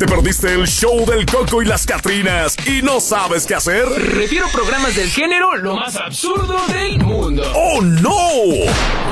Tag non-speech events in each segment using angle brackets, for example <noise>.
¿Te perdiste el show del Coco y las Catrinas y no sabes qué hacer? Refiero programas del género lo más absurdo del mundo. ¡Oh, no!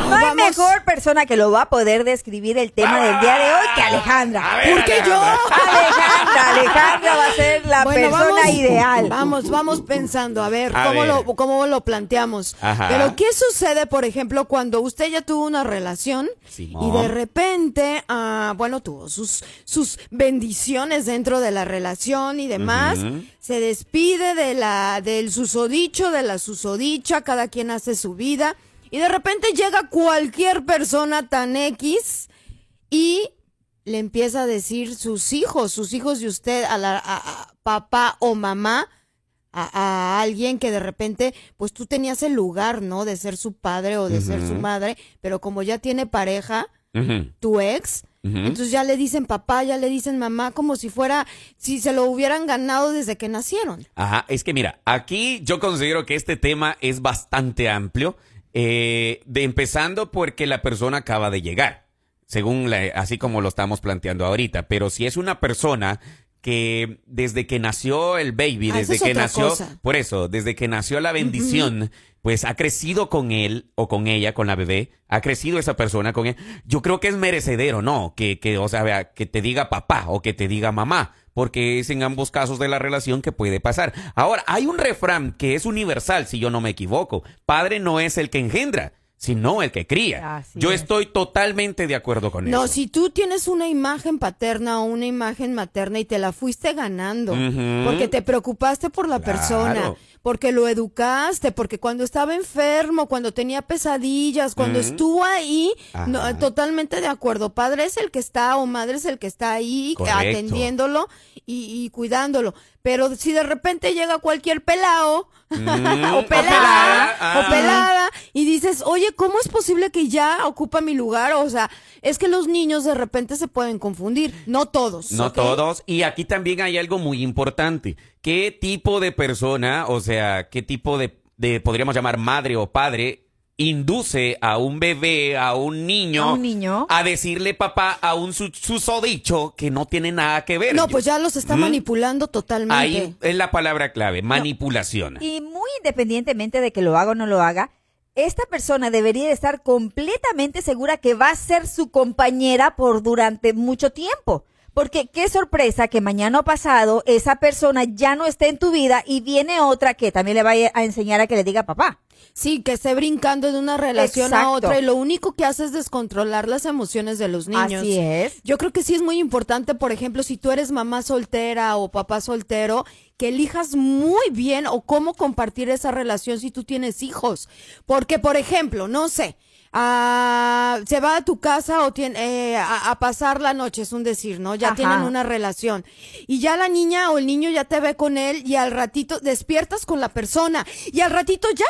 No hay mejor persona que lo va a poder describir el tema del día de hoy que Alejandra. Ver, ¿Por qué yo? Alejandra, Alejandra va a ser la Bueno, persona vamos, ideal. Vamos, vamos pensando, a ver, A cómo, ver. Lo, cómo lo planteamos. Ajá. Pero, ¿qué sucede, por ejemplo, cuando usted ya tuvo una relación Simón. y de repente, ah, bueno, tuvo sus, sus bendiciones dentro de la relación y demás, se despide de la, del susodicho, de la susodicha, cada quien hace su vida, y de repente llega cualquier persona tan X y le empieza a decir sus hijos, sus hijos de usted, a la a- a papá o mamá, a, a alguien que de repente, pues tú tenías el lugar, ¿no? De ser su padre o de ser su madre, pero como ya tiene pareja, tu ex, Entonces ya le dicen papá, ya le dicen mamá, como si fuera, si se lo hubieran ganado desde que nacieron. Ajá, es que mira, aquí yo considero que este tema es bastante amplio, eh, de empezando porque la persona acaba de llegar, según la- así como lo estamos planteando ahorita, pero si es una persona que desde que nació el baby, Ah, desde es que nació, cosa. por eso, desde que nació la bendición, pues ha crecido con él o con ella, con la bebé, ha crecido esa persona con él. Yo creo que es merecedero, ¿no? Que, que, o sea, que te diga papá o que te diga mamá, porque es en ambos casos de la relación que puede pasar. Ahora, hay un refrán que es universal, si yo no me equivoco. Padre no es el que engendra, sino el que cría. Así yo es. estoy totalmente de acuerdo con No, eso. si tú tienes una imagen paterna o una imagen materna y te la fuiste ganando, porque te preocupaste por la Claro. persona, porque lo educaste, porque cuando estaba enfermo, cuando tenía pesadillas, cuando estuvo ahí, no, totalmente de acuerdo. Padre es el que está o madre es el que está ahí Correcto. atendiéndolo y, y cuidándolo. Pero si de repente llega cualquier pelao Mm, <laughs> o o pelada pelada, ah. o pelada y dices, oye, ¿cómo es posible que ya ocupa mi lugar? O sea, es que los niños de repente se pueden confundir, no todos. No todos. Y aquí también hay algo muy importante. ¿Qué tipo de persona, o sea, qué tipo de, de podríamos llamar madre o padre, induce a un bebé, a un niño, ¿A un niño? a decirle papá a un su- susodicho que no tiene nada que ver? No, pues ya los está ¿Mm? manipulando totalmente. Ahí es la palabra clave, manipulación. Y muy independientemente de que lo haga o no lo haga, esta persona debería de estar completamente segura que va a ser su compañera por durante mucho tiempo. Porque qué sorpresa que mañana o pasado esa persona ya no esté en tu vida y viene otra que también le vaya a enseñar a que le diga papá. Sí, que esté brincando de una relación a otra y lo único que hace es descontrolar las emociones de los niños. Así es. Yo creo que sí es muy importante, por ejemplo, si tú eres mamá soltera o papá soltero, que elijas muy bien o cómo compartir esa relación si tú tienes hijos. Porque, por ejemplo, no sé, ah, se va a tu casa o tiene, eh, a, a pasar la noche, es un decir, ¿no? Ya Ajá. tienen una relación. Y ya la niña o el niño ya te ve con él y al ratito despiertas con la persona y al ratito ya.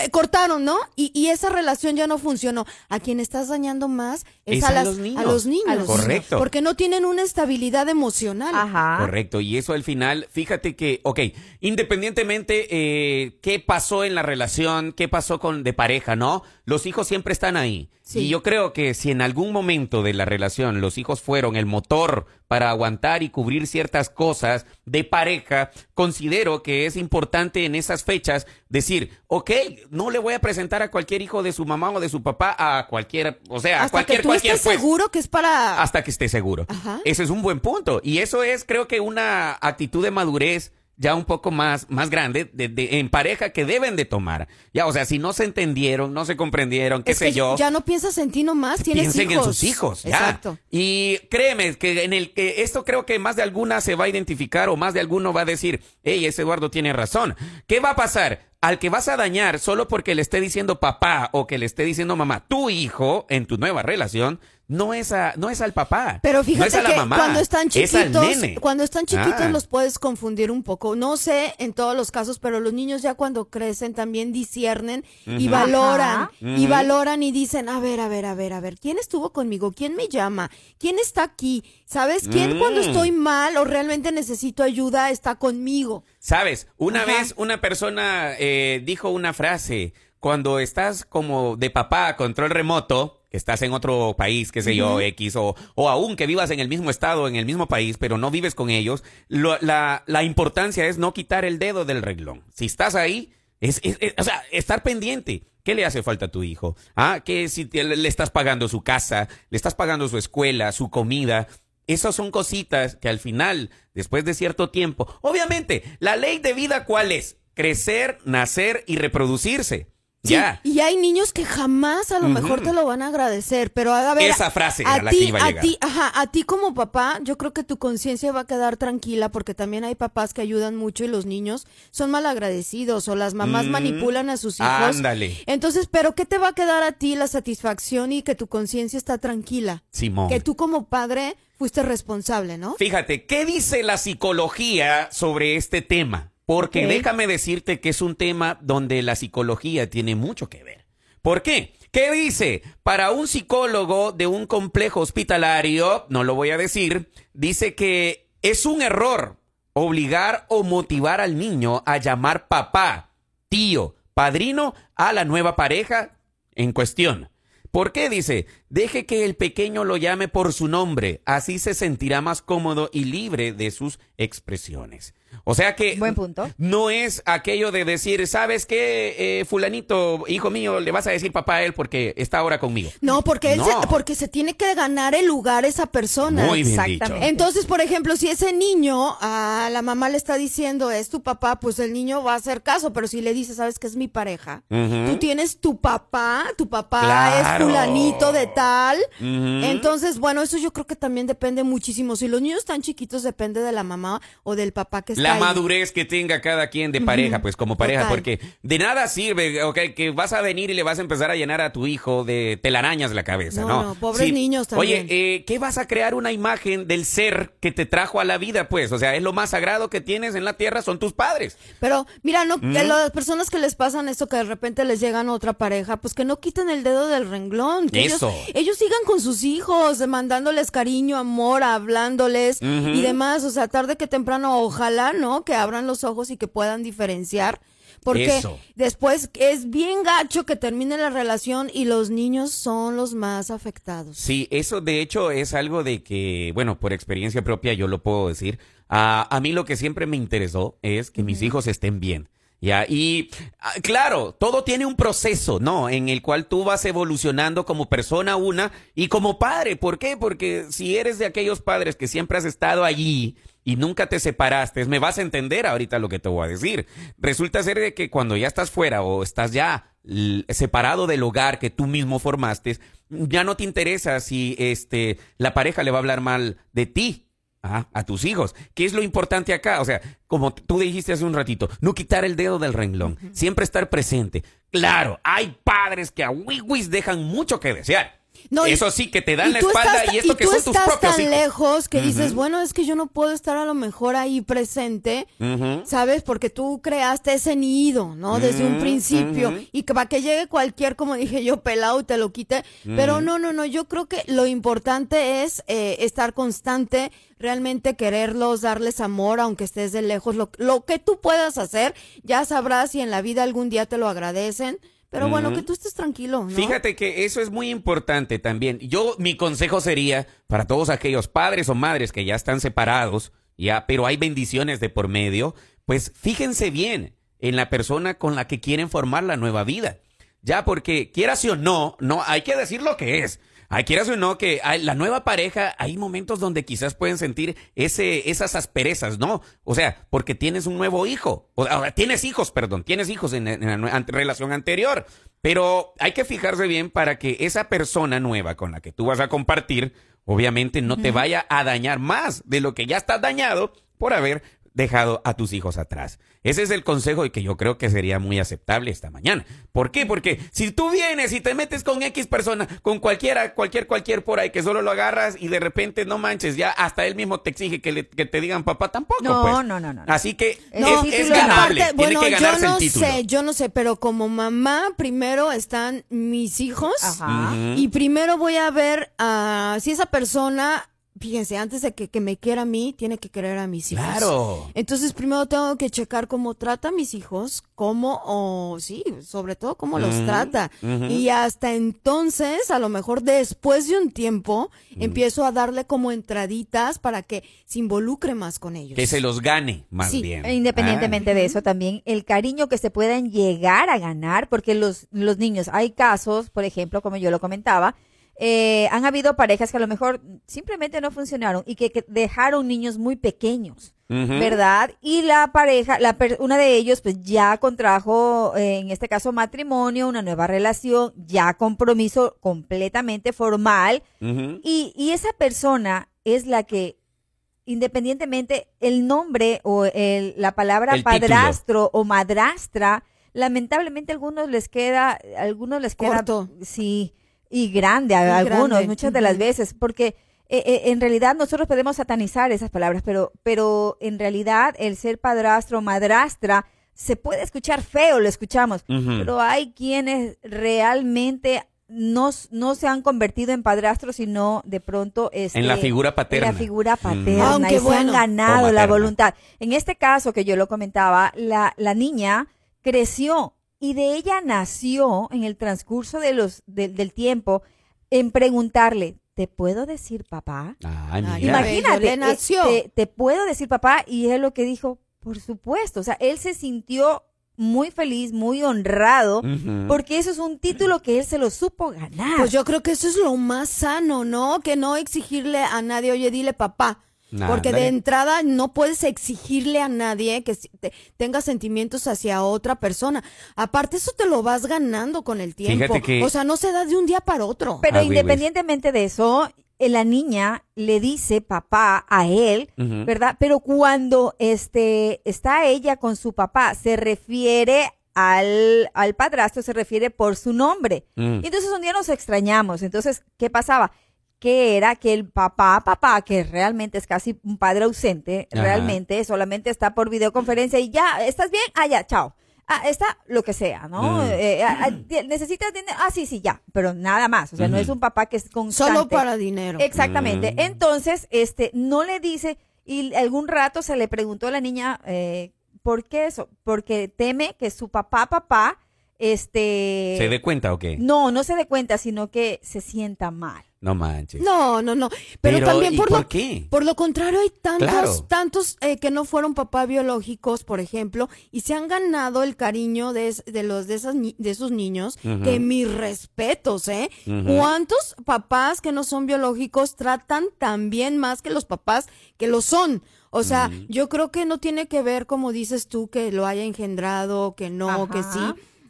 Eh, Cortaron, ¿no? Y, y esa relación ya no funcionó. A quien estás dañando más es, Es a, a las- los niños. a los niños. A los Correcto. Porque no tienen una estabilidad emocional. Ajá. Correcto, y eso al final, fíjate que, ok, independientemente eh, qué pasó en la relación, qué pasó con de pareja, ¿no? Los hijos siempre están ahí. Sí. Y yo creo que si en algún momento de la relación los hijos fueron el motor para aguantar y cubrir ciertas cosas de pareja, considero que es importante en esas fechas decir, ok, no le voy a presentar a cualquier hijo de su mamá o de su papá a cualquier, o sea, a Hasta cualquier, que tú cualquier estés pues seguro que es para... hasta que esté seguro. Ajá. Ese es un buen punto. Y eso es, creo que, una actitud de madurez ya un poco más, más grande de, de- en pareja que deben de tomar. Ya, o sea, si no se entendieron, no se comprendieron, qué es sé que yo. ya no piensas en ti nomás, tienes Piensen hijos. en sus hijos, ya. Exacto. Y créeme que en el que esto creo que más de alguna se va a identificar o más de alguno va a decir, hey, ese Eduardo tiene razón. ¿Qué va a pasar? Al que vas a dañar solo porque le esté diciendo papá o que le esté diciendo mamá, tu hijo en tu nueva relación no es a, no es al papá. Pero no es fíjate a la que mamá, cuando están chiquitos, cuando están chiquitos Ah. los puedes confundir un poco. No sé en todos los casos, pero los niños ya cuando crecen también disciernen y valoran y valoran y dicen, a ver, a ver, a ver, a ver, ¿quién estuvo conmigo? ¿Quién me llama? ¿Quién está aquí? ¿Sabes? ¿Quién Mm. cuando estoy mal o realmente necesito ayuda está conmigo? Sabes, una Ajá. vez una persona eh, dijo una frase, cuando estás como de papá a control remoto, que estás en otro país, qué sé yo, X, o, o aún que vivas en el mismo estado, en el mismo país, pero no vives con ellos, lo- la, la importancia es no quitar el dedo del reglón. Si estás ahí, es, es- es- o sea, estar pendiente. ¿Qué le hace falta a tu hijo? Ah, que si te- le estás pagando su casa, le estás pagando su escuela, su comida. Esas son cositas que al final, después de cierto tiempo, obviamente, la ley de vida, ¿cuál es? Crecer, nacer y reproducirse. Sí, ya. Y hay niños que jamás a lo mejor te lo van a agradecer, pero a ver, Esa frase a la que iba a ti, ajá, a ti como papá, yo creo que tu conciencia va a quedar tranquila porque también hay papás que ayudan mucho y los niños son malagradecidos o las mamás Mm, manipulan a sus hijos. ándale. Entonces, pero ¿qué te va a quedar a ti la satisfacción y que tu conciencia está tranquila? Simón. Que tú como padre fuiste responsable, ¿no? Fíjate, ¿qué dice la psicología sobre este tema? Porque déjame decirte que es un tema donde la psicología tiene mucho que ver. ¿Por qué? ¿Qué dice? Para un psicólogo de un complejo hospitalario, no lo voy a decir, dice que es un error obligar o motivar al niño a llamar papá, tío, padrino a la nueva pareja en cuestión. ¿Por qué? Dice, deje que el pequeño lo llame por su nombre, así se sentirá más cómodo y libre de sus expresiones. O sea que Buen punto. no es aquello de decir, ¿sabes qué, eh, fulanito, hijo mío, le vas a decir papá a él porque está ahora conmigo? No, porque él No. se, porque se tiene que ganar el lugar esa persona. Muy bien Exactamente. dicho. Entonces, por ejemplo, si ese niño a la mamá le está diciendo es tu papá, pues el niño va a hacer caso, pero si le dice, sabes que es mi pareja, tú tienes tu papá, tu papá Claro. es fulanito de tal. Entonces, bueno, eso yo creo que también depende muchísimo. Si los niños están chiquitos, depende de la mamá o del papá que está La ahí. madurez que tenga cada quien de pareja, pues como pareja, Total. porque de nada sirve, ok, que vas a venir y le vas a empezar a llenar a tu hijo de telarañas la cabeza, ¿no? No, no, pobres niños también. Oye, eh, ¿qué vas a crear una imagen del ser que te trajo a la vida, pues? O sea, es lo más sagrado que tienes en la tierra, son tus padres. Pero mira, no, que las personas que les pasan esto, que de repente les llegan a otra pareja, pues que no quiten el dedo del renglón. Eso. Ellos, ellos sigan con sus hijos, mandándoles cariño, amor, hablándoles y demás. O sea, tarde que temprano, ojalá, ¿no? Que abran los ojos y que puedan diferenciar. Porque Eso. después es bien gacho que termine la relación y los niños son los más afectados. Sí, eso de hecho es algo de que, bueno, por experiencia propia yo lo puedo decir. A, a mí lo que siempre me interesó es que mis hijos estén bien. Y ah, claro, todo tiene un proceso, ¿no? En el cual tú vas evolucionando como persona una y como padre. ¿Por qué? Porque si eres de aquellos padres que siempre has estado allí y nunca te separaste, me vas a entender ahorita lo que te voy a decir. Resulta ser de que cuando ya estás fuera o estás ya separado del hogar que tú mismo formaste, ya no te interesa si este la pareja le va a hablar mal de ti. Ah, a tus hijos. ¿Qué es lo importante acá? O sea, como tú dijiste hace un ratito, no quitar el dedo del renglón, siempre estar presente. Claro, hay padres que a wiwis dejan mucho que desear. No, Eso sí, que te dan la tú espalda estás- y esto que tú son tus estás propios tan hijos. lejos que dices, bueno, es que yo no puedo estar a lo mejor ahí presente. ¿sabes? Porque tú creaste ese nido, ¿no? Desde un Ujú, principio. Y que para que llegue cualquier, como dije yo, pelado y te lo quite. Pero no, no, no, yo creo que lo importante es eh, estar constante, realmente quererlos, darles amor, aunque estés de lejos. Lo, lo que tú puedas hacer, ya sabrás si en la vida algún día te lo agradecen. Pero bueno, que tú estés tranquilo, ¿no? Fíjate que eso es muy importante también. Yo, mi consejo sería para todos aquellos padres o madres que ya están separados, ya, pero hay bendiciones de por medio, pues fíjense bien en la persona con la que quieren formar la nueva vida. Ya, porque quieras o no, no, hay que decir lo que es. Hay quieras o no que la nueva pareja, hay momentos donde quizás pueden sentir ese, esas asperezas, ¿no? O sea, porque tienes un nuevo hijo. O, tienes hijos, perdón, tienes hijos en, en la relación anterior. Pero hay que fijarse bien para que esa persona nueva con la que tú vas a compartir, obviamente no te vaya a dañar más de lo que ya estás dañado por haber dejado a tus hijos atrás. Ese es el consejo y que yo creo que sería muy aceptable esta mañana. ¿Por qué? Porque si tú vienes y te metes con X persona, con cualquiera, cualquier, cualquier por ahí, que solo lo agarras y de repente no manches, ya hasta él mismo te exige que, le- que te digan papá tampoco. No, pues. no, no, no. Así que No, es, es ganable. Aparte, Tiene bueno, que ganarse yo no el título. sé, yo no sé, pero como mamá, primero están mis hijos Ajá. Y primero voy a ver si esa persona fíjense, antes de que, que me quiera a mí, tiene que querer a mis hijos. Claro. Entonces primero tengo que checar cómo trata a mis hijos, cómo, o sí, sobre todo cómo los Ujú, trata. Y hasta entonces, a lo mejor después de un tiempo, empiezo a darle como entraditas para que se involucre más con ellos. Que se los gane, más Sí, bien. E Independientemente de eso, también el cariño que se puedan llegar a ganar, porque los, los niños, hay casos, por ejemplo, como yo lo comentaba, eh, han habido parejas que a lo mejor simplemente no funcionaron y que, que dejaron niños muy pequeños. ¿verdad? Y la pareja, la per- una de ellos, pues ya contrajo, eh, en este caso, matrimonio, una nueva relación, ya compromiso completamente formal. Y, y esa persona es la que, independientemente, el nombre o el- la palabra El título. padrastro o madrastra, lamentablemente a algunos les queda, a algunos les queda, Corto. sí, y grande a Y algunos, grande. muchas de las veces, porque eh, eh, en realidad nosotros podemos satanizar esas palabras, pero, pero en realidad el ser padrastro o madrastra se puede escuchar feo, lo escuchamos, pero hay quienes realmente no, no se han convertido en padrastros, sino de pronto este, En la figura paterna. En la figura Mm. paterna Aunque y se han ganado la voluntad. En este caso que yo lo comentaba, la, la niña creció y de ella nació en el transcurso de los, del- del tiempo en preguntarle, ¿te puedo decir papá? Ay. Imagínate. Le nació. Te, te puedo decir papá y él lo que dijo, por supuesto, o sea, él se sintió muy feliz, muy honrado, porque eso es un título que él se lo supo ganar. Pues yo creo que eso es lo más sano, ¿no? Que no exigirle a nadie, oye, dile papá. Porque de entrada no puedes exigirle a nadie que te- tenga sentimientos hacia otra persona. Aparte, eso te lo vas ganando con el tiempo. Que- O sea, no se da de un día para otro. Pero Ah, independientemente de eso, eh, la niña le dice papá a él. ¿verdad? Pero cuando este está ella con su papá, se refiere al, al padrastro, se refiere por su nombre. Mm. Y entonces un día nos extrañamos. Entonces, ¿qué pasaba? Que era que el papá, papá, que realmente es casi un padre ausente, Ajá. realmente solamente está por videoconferencia y ya, ¿estás bien? Ah, ya, chao. Ah, está lo que sea, ¿no? Mm. Eh, ah, ah, ¿Necesitas dinero? Ah, sí, sí, ya, pero nada más. O sea, no es un papá que es constante. Solo para dinero. Exactamente. Mm. Entonces, este, no le dice, y algún rato se le preguntó a la niña, eh, ¿por qué eso? Porque teme que su papá, papá, este... ¿Se dé cuenta o qué? No, no se dé cuenta, sino que se sienta mal. No manches. No, no, no. Pero, Pero, también ¿y por, por lo, qué? por lo contrario hay tantos, Claro. tantos eh, que no fueron papá biológicos, por ejemplo, y se han ganado el cariño de, de los de esas ni- de esos niños. Que mis respetos, ¿eh? ¿Cuántos papás que no son biológicos tratan también más que los papás que lo son? O sea, yo creo que no tiene que ver, como dices tú, que lo haya engendrado, que no, que sí.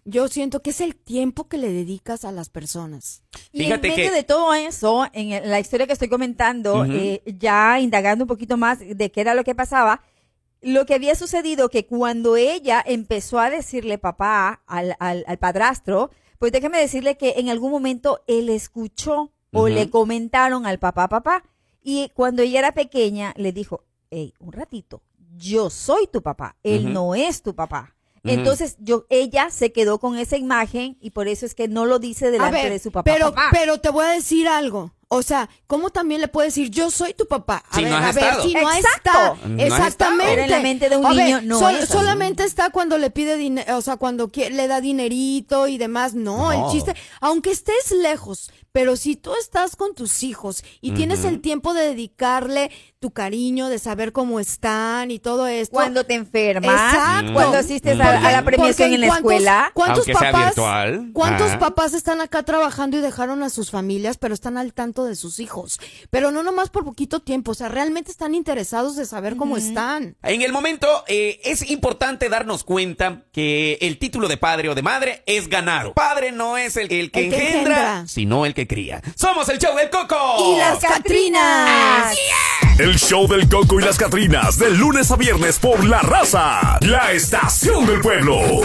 Yo siento que es el tiempo que le dedicas a las personas. Y en Fíjate medio que- de todo eso, en la historia que estoy comentando, eh, ya indagando un poquito más de qué era lo que pasaba, lo que había sucedido que cuando ella empezó a decirle papá al, al, al padrastro, pues déjeme decirle que en algún momento él escuchó o le comentaron al papá papá. Y cuando ella era pequeña, le dijo, hey, un ratito, yo soy tu papá, él no es tu papá. Entonces yo, ella se quedó con esa imagen y por eso es que no lo dice delante ver, de su papá. Pero, papá. pero te voy a decir algo. O sea, ¿cómo también le puedes decir yo soy tu papá? A Si ver, no has a ver, estado. si no Exacto. está. No Exactamente. Pero en la mente de un A ver, niño no sol- es así. Solamente está cuando le pide dinero, o sea, cuando le da dinerito y demás. No, No. el chiste, aunque estés lejos, pero si tú estás con tus hijos y tienes el tiempo de dedicarle tu cariño, de saber cómo están y todo esto. cuando te enfermas, Exacto. cuando asistes a, Porque- a la premiación en la ¿cuántos- escuela. ¿Cuántos papás, virtual. ¿Cuántos papás están acá trabajando y dejaron a sus familias, pero están al tanto de sus hijos? Pero no nomás por poquito tiempo, o sea, realmente están interesados de saber cómo están. En el momento eh, es importante darnos cuenta que el título de padre o de madre es ganado. Padre no es el, el que El que engendra, engendra. sino el que cría. Somos el show del Coco. Y las Catrinas. El show del Coco y las Catrinas, de lunes a viernes por La Raza, la estación del pueblo.